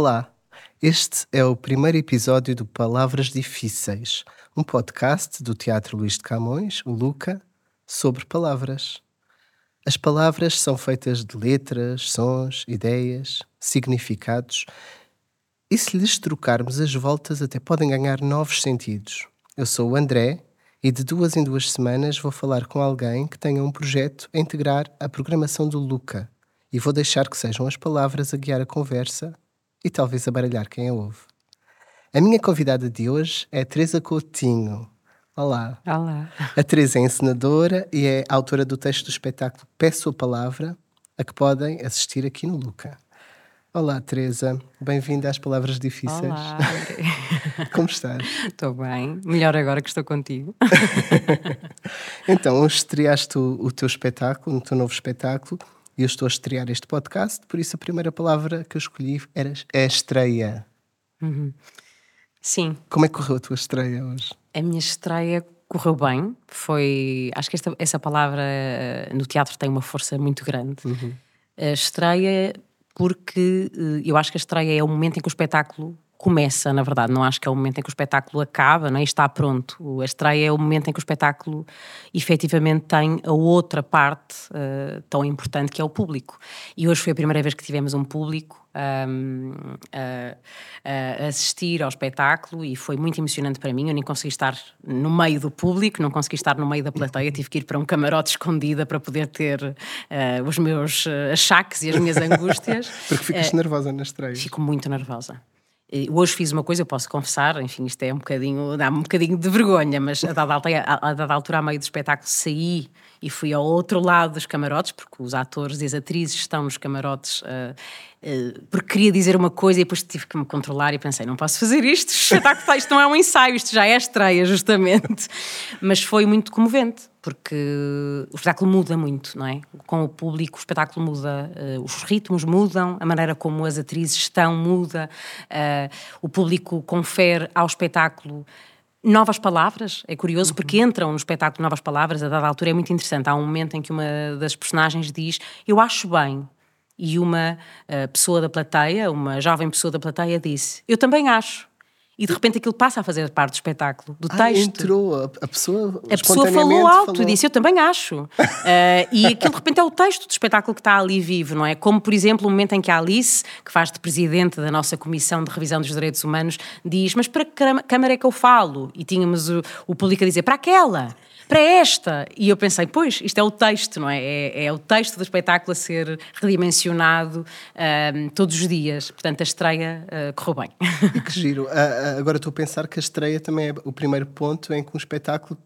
Olá, este é o primeiro episódio do Palavras Difíceis, um podcast do Teatro Luís de Camões, o Luca, sobre palavras. As palavras são feitas de letras, sons, ideias, significados, e se lhes trocarmos as voltas, até podem ganhar novos sentidos. Eu sou o André e de duas em duas semanas vou falar com alguém que tenha um projeto a integrar a programação do Luca e vou deixar que sejam as palavras a guiar a conversa e talvez a baralhar quem a ouve. A minha convidada de hoje é Teresa Coutinho. Olá. Olá. A Teresa é encenadora e é autora do texto do espetáculo Peço a Palavra, a que podem assistir aqui no Luca. Olá, Teresa. Bem-vinda às Palavras Difíceis. Olá, Como estás? Estou bem. Melhor agora que estou contigo. então, hoje estreaste o, o teu espetáculo, o teu novo espetáculo, eu estou a estrear este podcast, por isso a primeira palavra que eu escolhi era, é estreia. Uhum. Sim. Como é que correu a tua estreia hoje? A minha estreia correu bem. Foi. Acho que esta, essa palavra eh, no teatro tem uma força muito grande. Uhum. A estreia, porque eh, eu acho que a estreia é o momento em que o espetáculo começa, na verdade. Não acho que é o momento em que o espetáculo acaba não é? e está pronto. A estreia é o momento em que o espetáculo efetivamente tem a outra parte uh, tão importante que é o público. E hoje foi a primeira vez que tivemos um público um, a, a, assistir ao espetáculo e foi muito emocionante para mim. Eu nem consegui estar no meio do público, não consegui estar no meio da plateia, tive que ir para um camarote escondida para poder ter uh, os meus uh, achaques e as minhas angústias. Porque ficas nervosa na estreia. Fico muito nervosa. Hoje fiz uma coisa, eu posso confessar, enfim, isto é um bocadinho, dá-me um bocadinho de vergonha, mas a dada, altura, a, dada altura, a meio do espetáculo, saí e fui ao outro lado dos camarotes, porque os atores e as atrizes estão nos camarotes, uh, uh, porque queria dizer uma coisa e depois tive que me controlar e pensei, não posso fazer isto, isto não é um ensaio, isto já é estreia, justamente. Mas foi muito comovente, porque o espetáculo muda muito, não é? Com o público, o espetáculo muda, uh, os ritmos mudam, a maneira como as atrizes estão muda, o público confere ao espetáculo novas palavras. É curioso uhum. porque entram no espetáculo novas palavras, a dada altura é muito interessante. Há um momento em que uma das personagens diz: Eu acho bem. E uma uh, pessoa da plateia, uma jovem pessoa da plateia, disse: Eu também acho. E de repente aquilo passa a fazer parte do espetáculo, do ah, texto. entrou, a, pessoa A pessoa falou alto falou... e disse, eu também acho. uh, e aquilo de repente é o texto do espetáculo que está ali vivo, não é? Como, por exemplo, o momento em que a Alice, que faz de presidente da nossa Comissão de Revisão dos Direitos Humanos, diz, mas para que câmara é que eu falo? E tínhamos o, o público a dizer, para aquela para esta. E eu pensei, pois, isto é o texto, não é? É, é o texto do espetáculo a ser redimensionado um, todos os dias. Portanto, a estreia uh, correu bem. E que giro. Uh, agora estou a pensar que a estreia também é o primeiro ponto em que um espetáculo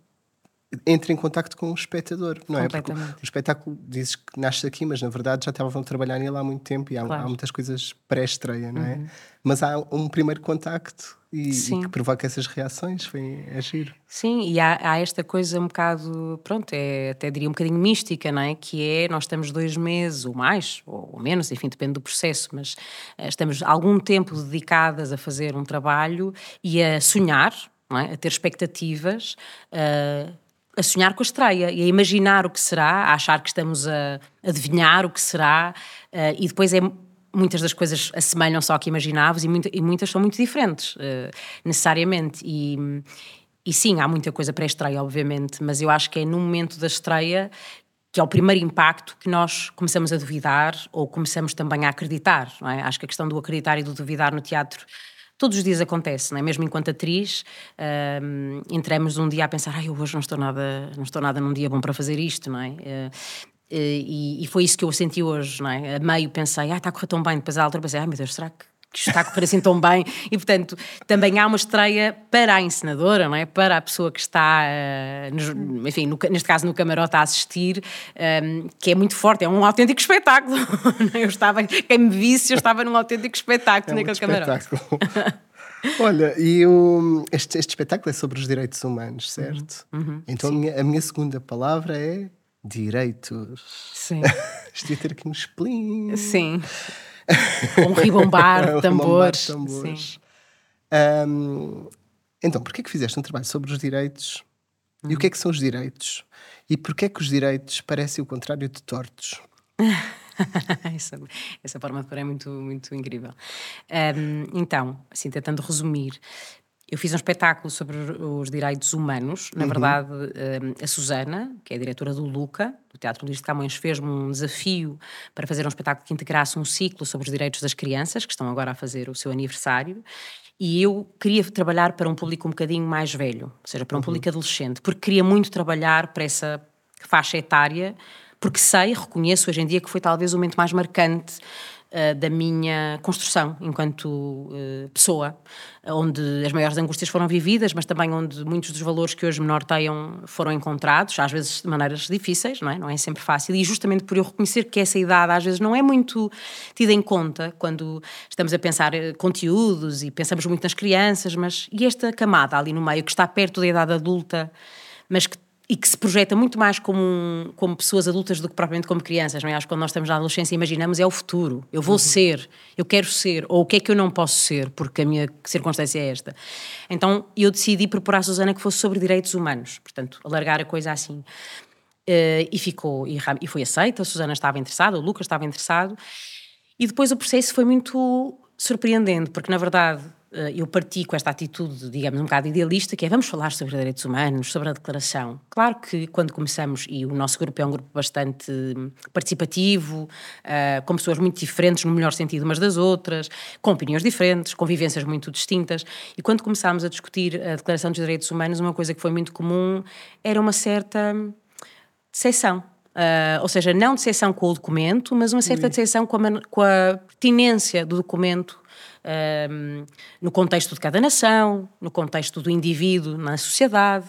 entra em contacto com o espectador, não é? Porque o espetáculo dizes que nasce aqui, mas na verdade já estavam a trabalhar nele há muito tempo e há, claro. há muitas coisas pré-estreia, não é? Uhum. Mas há um primeiro contacto e, e, que provoca essas reações, foi, é giro. Sim, e há, há, esta coisa um bocado, pronto, é, até diria um bocadinho mística, não é? Que é, nós estamos dois meses, ou mais, ou, menos, enfim, depende do processo, mas uh, estamos algum tempo dedicadas a fazer um trabalho e a sonhar, é? a ter expectativas, uh, a sonhar com a estreia e a imaginar o que será, a achar que estamos a adivinhar o que será, uh, e depois é muitas das coisas assemelham só ao que imaginávamos e, muita, e muitas são muito diferentes, uh, necessariamente. E, e sim, há muita coisa pré-estreia, obviamente, mas eu acho que é no momento da estreia que é o primeiro impacto que nós começamos a duvidar ou começamos também a acreditar. É? Acho que a questão do acreditar e do duvidar no teatro todos os dias acontece, não é? mesmo enquanto atriz, uh, entramos um dia a pensar, ai, eu hoje não estou nada, não estou nada num dia bom para fazer isto, não é? Uh, e, e, foi isso que eu senti hoje, não é? A meio pensei, ah, está a correr tão bem, depois a altura pensei, ai meu Deus, será que que está a correr assim tão bem e portanto também há uma estreia para a encenadora, não é? Para a pessoa que está, uh, no, enfim, no, neste caso no camarote a assistir, um, ehm, que é muito forte, é um autêntico espetáculo. eu estava, quem me visse, eu estava num autêntico espetáculo é naquele camarote. Olha, e o, este, este espetáculo é sobre os direitos humanos, certo? Uhum, uhum, então a minha, a minha segunda palavra é direitos. Sim. Isto ia ter aqui um spleen. Sim. Um ribombar de tambores. tambores. Um, então, porquê que fizeste um trabalho sobre os direitos? Uhum. E o que é que são os direitos? E porquê que os direitos parecem o contrário de tortos? essa, essa forma de pôr é muito, muito incrível. Um, então, assim, tentando resumir, eu fiz um espetáculo sobre os direitos humanos. Na uhum. verdade, a Susana, que é a diretora do Luca, do Teatro Luís de Camões, fez-me um desafio para fazer um espetáculo que integrasse um ciclo sobre os direitos das crianças, que estão agora a fazer o seu aniversário. E eu queria trabalhar para um público um bocadinho mais velho, ou seja, para um uhum. público adolescente, porque queria muito trabalhar para essa faixa etária, porque sei, reconheço hoje em dia que foi talvez o momento mais marcante uh, da minha construção enquanto uh, pessoa, onde as maiores angústias foram vividas, mas também onde muitos dos valores que hoje me norteiam foram encontrados, às vezes de maneiras difíceis, não é? Não é sempre fácil, e justamente por eu reconhecer que essa idade às vezes não é muito tida em conta quando estamos a pensar eh, conteúdos e pensamos muito nas crianças, mas e esta camada ali no meio que está perto da idade adulta, mas que e que se projeta muito mais como, como pessoas adultas do que propriamente como crianças, não é? Acho que quando nós estamos na adolescência imaginamos é o futuro, eu vou uhum. ser, eu quero ser, ou o que é que eu não posso ser, porque a minha circunstância é esta. Então eu decidi propor à Susana que fosse sobre direitos humanos, portanto, alargar a coisa assim. Uh, e ficou, e, e foi aceita, a Susana estava interessada, o Lucas estava interessado, e depois o processo foi muito surpreendente, porque na verdade eh, eu parti com esta atitude, digamos, um bocado idealista, que é vamos falar sobre direitos humanos, sobre a declaração. Claro que quando começamos, e o nosso grupo é um grupo bastante participativo, uh, com pessoas muito diferentes, no melhor sentido umas das outras, com opiniões diferentes, com vivências muito distintas, e quando começámos a discutir a Declaração dos Direitos Humanos, uma coisa que foi muito comum era uma certa decepção. Uh, ou seja, não decepção com o documento, mas uma certa decepção com a, com a pertinência do documento um, no contexto de cada nação, no contexto do indivíduo na sociedade.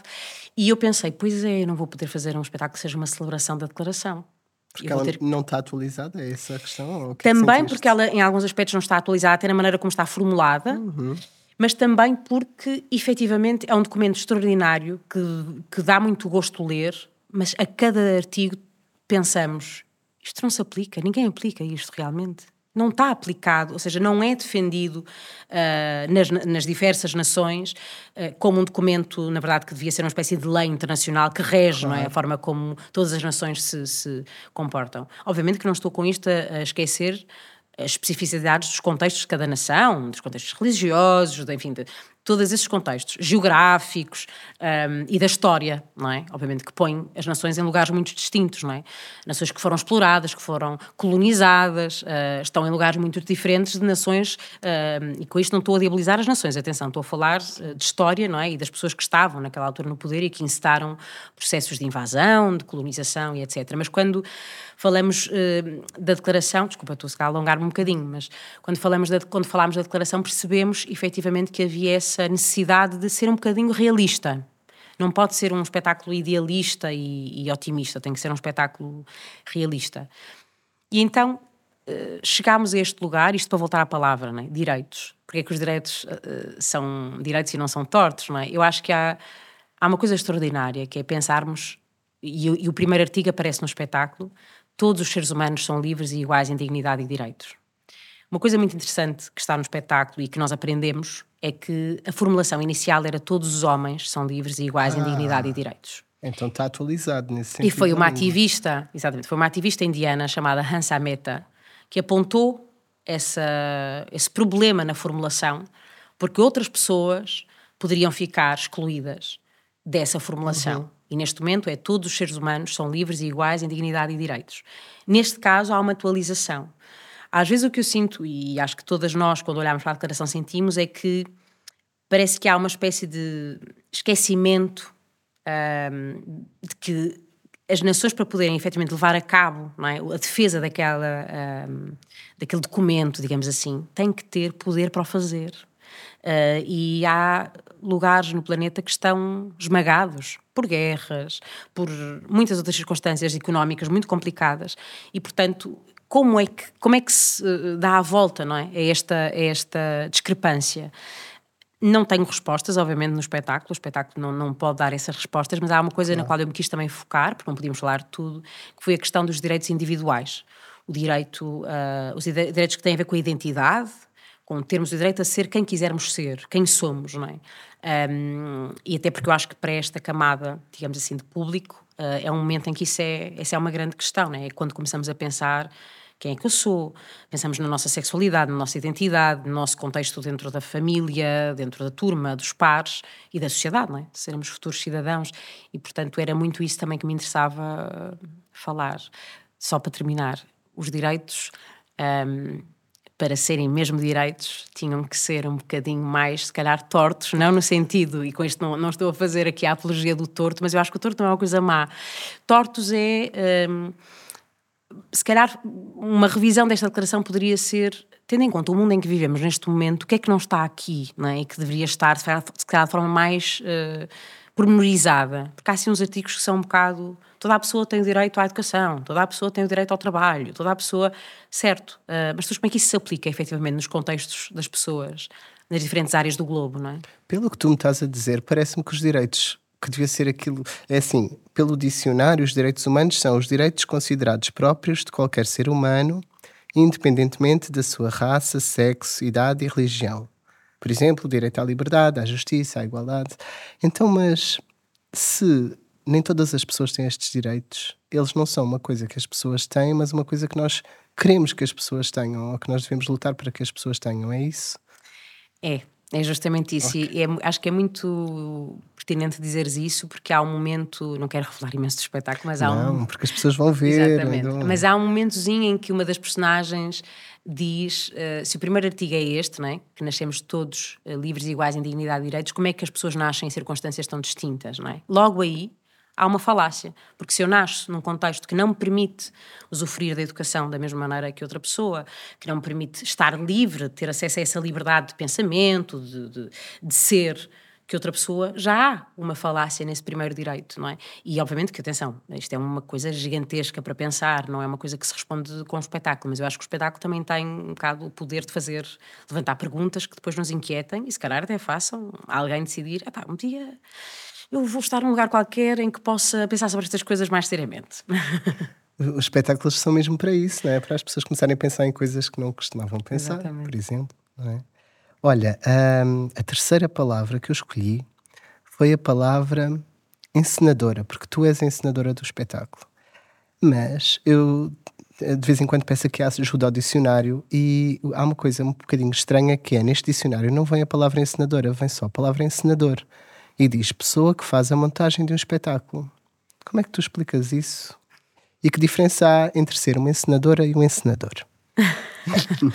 E eu pensei, pois é, eu não vou poder fazer um espetáculo que seja uma celebração da declaração. Porque ela ter... não está atualizada, é essa a questão? É também porque ela, em alguns aspectos, não está atualizada, até na maneira como está formulada, uhum. mas também porque, efetivamente, é um documento extraordinário que, que dá muito gosto ler, mas a cada artigo pensamos: isto não se aplica, ninguém aplica isto realmente não está aplicado, ou seja, não é defendido uh, nas, nas, diversas nações uh, como um documento, na verdade, que devia ser uma espécie de lei internacional que rege claro. não é, a forma como todas as nações se, se comportam. Obviamente que não estou com isto a, a esquecer as especificidades dos contextos de cada nação, dos contextos religiosos, enfim, de, todos esses contextos geográficos um, e da história, não é? Obviamente que põe as nações em lugares muito distintos, não é? Nações que foram exploradas, que foram colonizadas, uh, estão em lugares muito diferentes de nações, uh, e com isto não estou a diabolizar as nações, atenção, estou a falar uh, de história, não é? E das pessoas que estavam naquela altura no poder e que incitaram processos de invasão, de colonização e etc. Mas quando falamos da declaração, desculpa, estou a alongar-me um bocadinho, mas quando, falamos da, quando falamos da declaração percebemos efetivamente que havia essa essa necessidade de ser um bocadinho realista. Não pode ser um espetáculo idealista e, e otimista, tem que ser um espetáculo realista. E então uh, chegámos a este lugar, isto para voltar à palavra, né? direitos. Porque é que os direitos uh, são direitos e não são tortos, não é? Eu acho que há, há uma coisa extraordinária, que é pensarmos, e, e o primeiro artigo aparece no espetáculo, todos os seres humanos são livres e iguais em dignidade e direitos. Uma coisa muito interessante que está no espetáculo e que nós aprendemos é que a formulação inicial era todos os homens são livres e iguais ah, em dignidade e direitos. Então está atualizado nesse sentido. E foi uma ativista, exatamente, foi uma ativista indiana chamada Hansa Mehta que apontou essa, esse problema na formulação, porque outras pessoas poderiam ficar excluídas dessa formulação. Uhum. E neste momento é todos os seres humanos são livres e iguais em dignidade e direitos. Neste caso há uma atualização. Às vezes o que eu sinto, e acho que todas nós, quando olhamos para a declaração, sentimos, é que parece que há uma espécie de esquecimento um, de que as nações, para poderem efetivamente levar a cabo é? a defesa daquela, um, daquele documento, digamos assim, têm que ter poder para o fazer. Uh, e há lugares no planeta que estão esmagados por guerras, por muitas outras circunstâncias económicas muito complicadas, e portanto como é que, como é que se eh, dá a volta não é? a, esta, a esta discrepância? Não tenho respostas, obviamente, no espetáculo. O espetáculo não, não pode dar essas respostas, mas há uma coisa claro. na qual eu me quis também focar, porque não podíamos falar de tudo, que foi a questão dos direitos individuais. O direito, uh, os direitos que têm a ver com a identidade, com termos o direito a ser quem quisermos ser, quem somos, não é? Um, e até porque eu acho que para esta camada, digamos assim, de público, uh, é um momento em que isso é, essa é uma grande questão, não é? é quando começamos a pensar quem é que eu sou, pensamos na nossa sexualidade, na nossa identidade, no nosso contexto dentro da família, dentro da turma, dos pares e da sociedade, não é? Sermos futuros cidadãos. E, portanto, era muito isso também que me interessava falar. Só para terminar, os direitos. Um, para serem mesmo direitos, tinham que ser um bocadinho mais, se calhar, tortos, não no sentido, e com isto não, não estou a fazer aqui a apologia do torto, mas eu acho que o torto não é uma coisa má. Tortos é. Um, se calhar uma revisão desta declaração poderia ser, tendo em conta o mundo em que vivemos neste momento, o que é que não está aqui, não é? E que deveria estar, se calhar, de forma mais uh, pormenorizada. Porque há assim uns artigos que são um bocado. Toda a pessoa tem o direito à educação, toda a pessoa tem o direito ao trabalho, toda a pessoa. Certo, uh, mas como é que isso se aplica efetivamente nos contextos das pessoas, nas diferentes áreas do globo, não é? Pelo que tu me estás a dizer, parece-me que os direitos que devia ser aquilo. É assim, pelo dicionário, os direitos humanos são os direitos considerados próprios de qualquer ser humano, independentemente da sua raça, sexo, idade e religião. Por exemplo, o direito à liberdade, à justiça, à igualdade. Então, mas se nem todas as pessoas têm estes direitos, eles não são uma coisa que as pessoas têm, mas uma coisa que nós queremos que as pessoas tenham, ou que nós devemos lutar para que as pessoas tenham, é isso? É, é justamente isso. Okay. E é, acho que é muito pertinente dizeres isso, porque há um momento, não quero revelar imenso do espetáculo, mas há não, um. Não, porque as pessoas vão ver. Exatamente. Não... Mas há um momentozinho em que uma das personagens diz: uh, se o primeiro artigo é este, não é? que nascemos todos uh, livres e iguais em dignidade e direitos, como é que as pessoas nascem em circunstâncias tão distintas? Não é? Logo aí há uma falácia. Porque se eu nasço num contexto que não me permite usufruir da educação da mesma maneira que outra pessoa, que não me permite estar livre, ter acesso a essa liberdade de pensamento, de, de, de ser que outra pessoa, já há uma falácia nesse primeiro direito, não é? E obviamente que, atenção, isto é uma coisa gigantesca para pensar, não é uma coisa que se responde com o espetáculo, mas eu acho que o espetáculo também tem um bocado o poder de fazer, levantar perguntas que depois nos inquietem e se calhar até façam alguém decidir, ah pá, um dia eu vou estar num lugar qualquer em que possa pensar sobre estas coisas mais seriamente. Os espetáculos são mesmo para isso, não é? Para as pessoas começarem a pensar em coisas que não costumavam pensar, Exatamente. por exemplo. É? Olha, hum, a terceira palavra que eu escolhi foi a palavra encenadora, porque tu és a encenadora do espetáculo. Mas eu de vez em quando peço a ajuda ao dicionário e há uma coisa um bocadinho estranha que é neste dicionário não vem a palavra encenadora, vem só a palavra encenador e diz pessoa que faz a montagem de um espetáculo. Como é que tu explicas isso? E que diferença há entre ser uma encenadora e um encenador?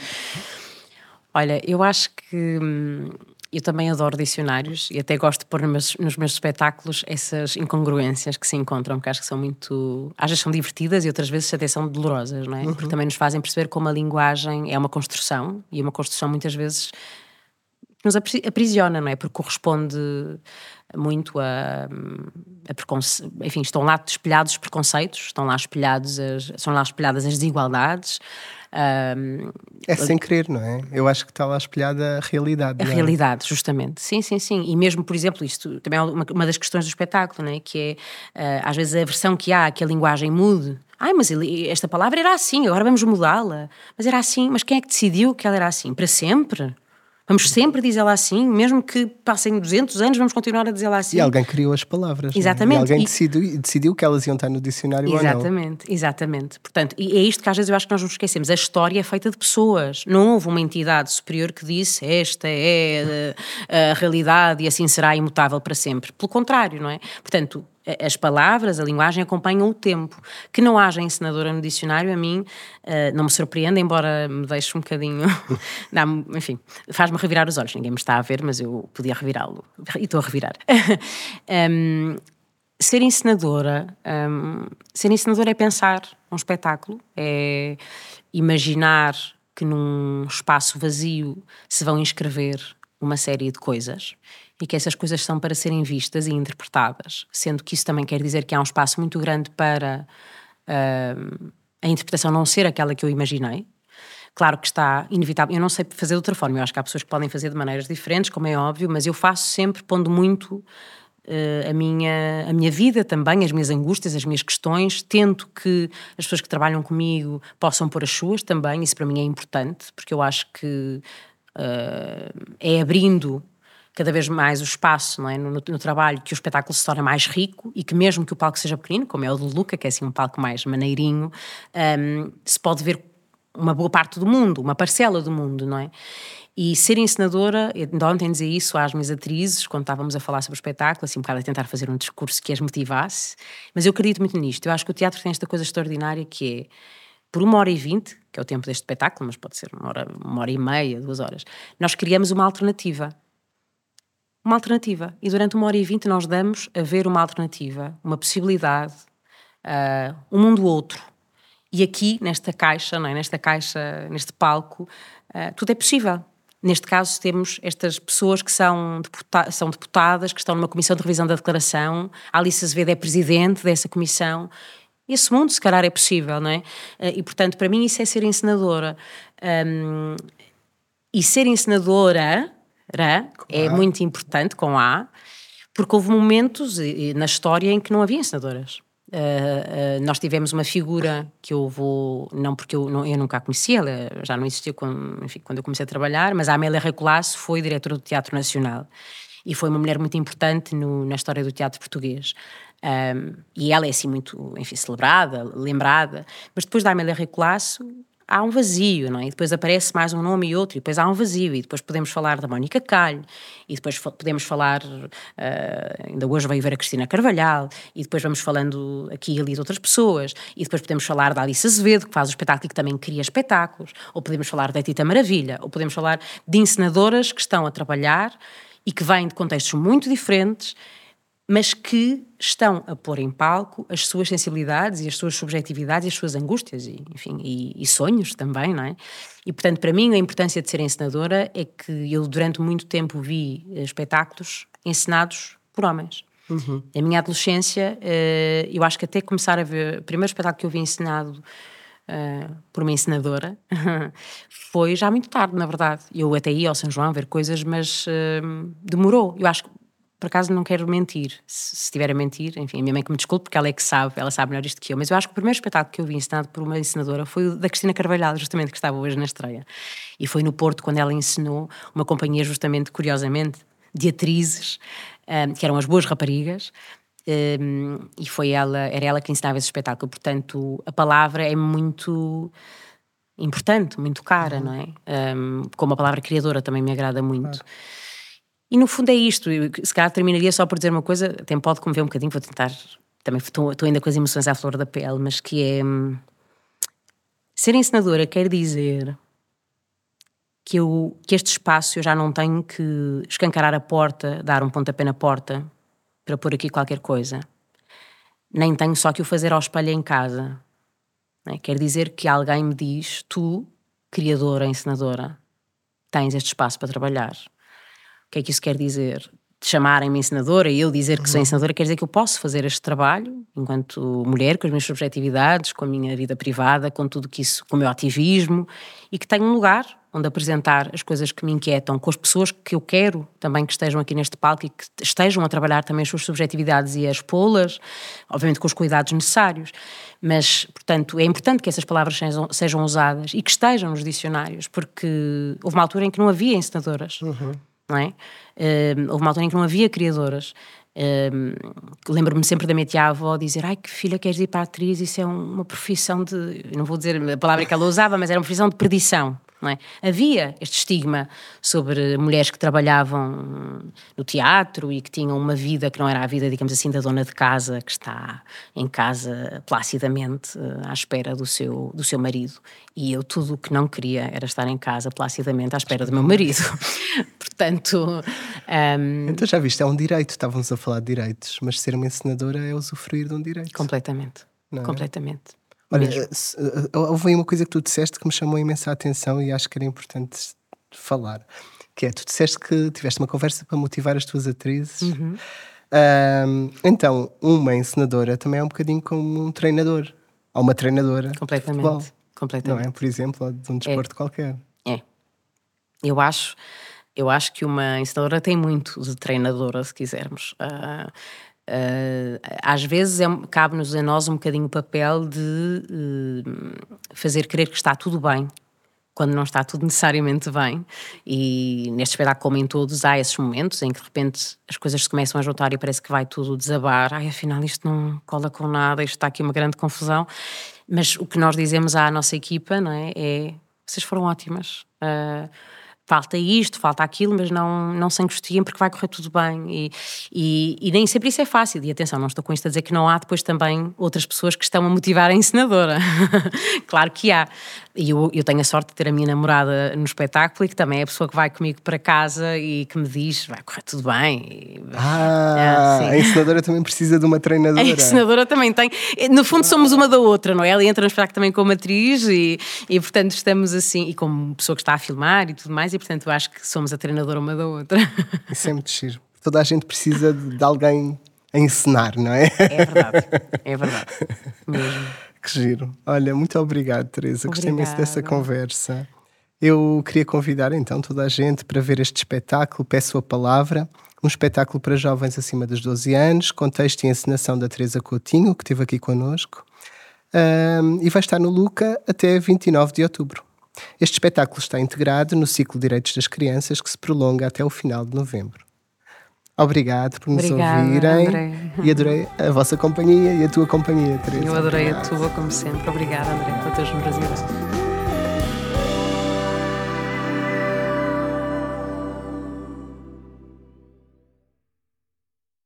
Olha, eu acho que hum, eu também adoro dicionários e até gosto de pôr nos meus, nos meus, espetáculos essas incongruências que se encontram, que acho que são muito. às vezes são divertidas e outras vezes até são dolorosas, não é? Uhum. Porque também nos fazem perceber como a linguagem é uma construção e uma construção muitas vezes nos aprisiona, não é? Porque corresponde muito a, a preconce... enfim, estão lá espelhados os preconceitos, estão lá espelhados as, são lá espelhadas as desigualdades. Um, é sem querer, não é? Eu acho que está lá espelhada a realidade. A é? realidade, justamente. Sim, sim, sim. E mesmo, por exemplo, isto também é uma, uma das questões do espetáculo, não é? Que é, uh, às vezes, a versão que há, que a linguagem mude. Ai, mas ele, esta palavra era assim, agora vamos mudá-la. Mas era assim, mas quem é que decidiu que ela era assim? Para sempre? Vamos sempre dizê-la assim, mesmo que passem 200 anos, vamos continuar a dizê-la assim. E alguém criou as palavras. É? Exatamente. E alguém e... Decidiu, decidiu que elas iam estar no dicionário exatamente, ou não. Exatamente, Portanto, e é isto que às vezes eu acho que nós nos esquecemos. A história é feita de pessoas. Não houve uma entidade superior que disse esta é a, a realidade e assim será imutável para sempre. Pelo contrário, não é? Portanto, as palavras, a linguagem acompanham o tempo. Que não haja encenadora no dicionário, a mim uh, não me surpreende, embora me deixe um bocadinho. enfim, faz-me revirar os olhos. Ninguém me está a ver, mas eu podia revirá-lo. E estou a revirar. um, ser encenadora, um, ser encenadora é pensar um espetáculo, é imaginar que num espaço vazio se vão inscrever uma série de coisas e que essas coisas são para serem vistas e interpretadas, sendo que isso também quer dizer que há um espaço muito grande para uh, a interpretação não ser aquela que eu imaginei. Claro que está inevitável, eu não sei fazer de outra forma, eu acho que há pessoas que podem fazer de maneiras diferentes, como é óbvio, mas eu faço sempre pondo muito uh, a, minha, a minha vida também, as minhas angústias, as minhas questões, tento que as pessoas que trabalham comigo possam pôr as suas também, isso para mim é importante, porque eu acho que uh, é abrindo cada vez mais o espaço é? no, no, trabalho, que o espetáculo se torna mais rico e que mesmo que o palco seja pequenino, como é o do Luca, que é assim um palco mais maneirinho, um, se pode ver uma boa parte do mundo, uma parcela do mundo, não é? E ser encenadora, ainda ontem dizer isso às minhas atrizes, quando estávamos a falar sobre o espetáculo, assim um bocado a tentar fazer um discurso que as motivasse, mas eu acredito muito nisto. Eu acho que o teatro tem esta coisa extraordinária que é, por uma hora e vinte, que é o tempo deste espetáculo, mas pode ser uma hora, uma hora e meia, duas horas, nós criamos uma alternativa. Uma alternativa. E durante uma hora e vinte nós damos a ver uma alternativa, uma possibilidade, uh, um mundo outro. E aqui, nesta caixa, é? nesta caixa, neste palco, uh, tudo é possível. Neste caso, temos estas pessoas que são, deputa são deputadas, que estão numa comissão de revisão da declaração. A Alice Azevedo é presidente dessa comissão. Esse mundo, se calhar, é possível, não é? Uh, e, portanto, para mim, isso é ser encenadora. Um, e ser encenadora é muito importante, com A, porque houve momentos na história em que não havia encenadoras. Uh, uh, nós tivemos uma figura que eu vou, não porque eu, não, eu nunca a conhecia, ela já não existia quando, enfim, quando eu comecei a trabalhar, mas a Amélia Recolasso foi diretora do Teatro Nacional e foi uma mulher muito importante no, na história do teatro português. Um, e ela é assim muito, enfim, celebrada, lembrada, mas depois da Amélia Recolasso há um vazio, não é? E depois aparece mais um nome e outro, e depois há um vazio, e depois podemos falar da Mónica Calho, e depois podemos falar, uh, ainda hoje veio ver a Cristina Carvalhal, e depois vamos falando aqui e ali de outras pessoas, e depois podemos falar da Alice Azevedo, que faz o espetáculo e que também cria espetáculos, ou podemos falar da Tita Maravilha, ou podemos falar de encenadoras que estão a trabalhar e que vêm de contextos muito diferentes mas que estão a pôr em palco as suas sensibilidades e as suas subjetividades e as suas angústias e, enfim, e, e, sonhos também, não é? E, portanto, para mim, a importância de ser encenadora é que eu, durante muito tempo, vi eh, espetáculos encenados por homens. Uhum. Na minha adolescência, eh, eu acho que até começar a ver... O primeiro espetáculo que eu vi encenado Uh, por uma encenadora, foi já muito tarde, na verdade. Eu até ia ao São João ver coisas, mas uh, demorou. Eu acho que por acaso não quero mentir, se, estiver a mentir, enfim, a minha mãe que me desculpe, porque ela é que sabe, ela sabe melhor isto que eu, mas eu acho que o primeiro espetáculo que eu vi ensinado por uma ensinadora foi o da Cristina Carvalhal, justamente, que estava hoje na estreia. E foi no Porto, quando ela ensinou uma companhia, justamente, curiosamente, de atrizes, um, que eram as boas raparigas, um, e foi ela, era ela que ensinava esse espetáculo. Portanto, a palavra é muito importante, muito cara, uhum. não é? Um, como a palavra criadora também me agrada muito. Claro. E no fundo é isto. Eu, se calhar terminaria só por dizer uma coisa, até pode comover um bocadinho, vou tentar. Também estou, ainda com as emoções à flor da pele, mas que é. Hum, ser ensinadora quer dizer que, eu, que este espaço eu já não tenho que escancarar a porta, dar um pontapé na porta para pôr aqui qualquer coisa. Nem tenho só que o fazer ao espelho em casa. É? Quer dizer que alguém me diz: tu, criadora, ensinadora, tens este espaço para trabalhar. O que é que isso quer dizer? chamarem-me ensinadora e eu dizer que sou uhum. ensinadora quer dizer que eu posso fazer este trabalho enquanto mulher, com as minhas subjetividades, com a minha vida privada, com tudo que isso, com o meu ativismo e que tenho um lugar onde apresentar as coisas que me inquietam, com as pessoas que eu quero também que estejam aqui neste palco e que estejam a trabalhar também as suas subjetividades e a expô-las, obviamente com os cuidados necessários. Mas, portanto, é importante que essas palavras sejam, sejam usadas e que estejam nos dicionários, porque houve uma altura em que não havia ensinadoras. Uhum não é? Houve uma altura em que não havia criadoras. Uh, Lembro-me sempre da minha tia-avó dizer: Ai, que filha, queres ir para a atriz? Isso é uma profissão de. Não vou dizer a palavra que ela usava, mas era uma profissão de perdição. É? Havia este estigma sobre mulheres que trabalhavam no teatro e que tinham uma vida que não era a vida, digamos assim, da dona de casa que está em casa placidamente eh, à espera do seu, do seu marido. E eu tudo o que não queria era estar em casa placidamente à espera do meu marido. Portanto. Um... Ehm, então já viste, é um direito, estávamos a falar de direitos, mas ser uma encenadora é usufruir de um direito. Completamente. É? Completamente. Olha, eh, eh, houve aí uma coisa que tu disseste que me chamou imensa atenção e acho que era importante falar. Que é, tu disseste que tiveste uma conversa para motivar as tuas atrizes. Uhum. Um, então, uma encenadora também é um bocadinho como um treinador. Ou uma treinadora. Completamente. De futebol, Completamente. Não é? Por exemplo, de um desporto é. qualquer. É. Eu acho, eu acho que uma encenadora tem muito de treinadora, se quisermos. Uh, Uh, às vezes é, cabe-nos a nós um bocadinho o papel de uh, fazer crer que está tudo bem, quando não está tudo necessariamente bem. E neste espetáculo, como em todos, há esses momentos em que de repente as coisas se começam a juntar e parece que vai tudo desabar. Ai, afinal, isto não cola com nada, isto está aqui uma grande confusão. mas o que nós dizemos à nossa equipa não é, é vocês foram ótimas. Uh, falta isto, falta aquilo, mas não, não se angustiem porque vai correr tudo bem. E, e, e, nem sempre isso é fácil. E atenção, não estou com isto a dizer que não há depois também outras pessoas que estão a motivar a ensinadora. claro que há. E eu, eu tenho a sorte de ter a minha namorada no espetáculo e que também é a pessoa que vai comigo para casa e que me diz: vai correr tudo bem. Ah, é, a ensinadora também precisa de uma treinadora. A ensinadora também tem. No fundo, somos uma da outra, não é? Ela entra no espetáculo também como atriz e, e, portanto, estamos assim, e como pessoa que está a filmar e tudo mais, e portanto, eu acho que somos a treinadora uma da outra. Isso é muito giro. Toda a gente precisa de alguém a ensinar, não é? É verdade, é verdade. Mesmo. Que giro. Olha, muito obrigado, Teresa. Gostei imenso dessa conversa. Eu queria convidar então toda a gente para ver este espetáculo, Peço a Palavra, um espetáculo para jovens acima dos 12 anos, com texto e encenação da Teresa Coutinho, que esteve aqui connosco, um, e vai estar no Luca até 29 de outubro. Este espetáculo está integrado no ciclo de Direitos das Crianças, que se prolonga até o final de novembro. Obrigado por nos Obrigada, ouvirem André. e adorei a vossa companhia e a tua companhia, Teresa. Eu adorei Obrigado. a tua, como sempre. Obrigada, André, por teres-me brasileiro.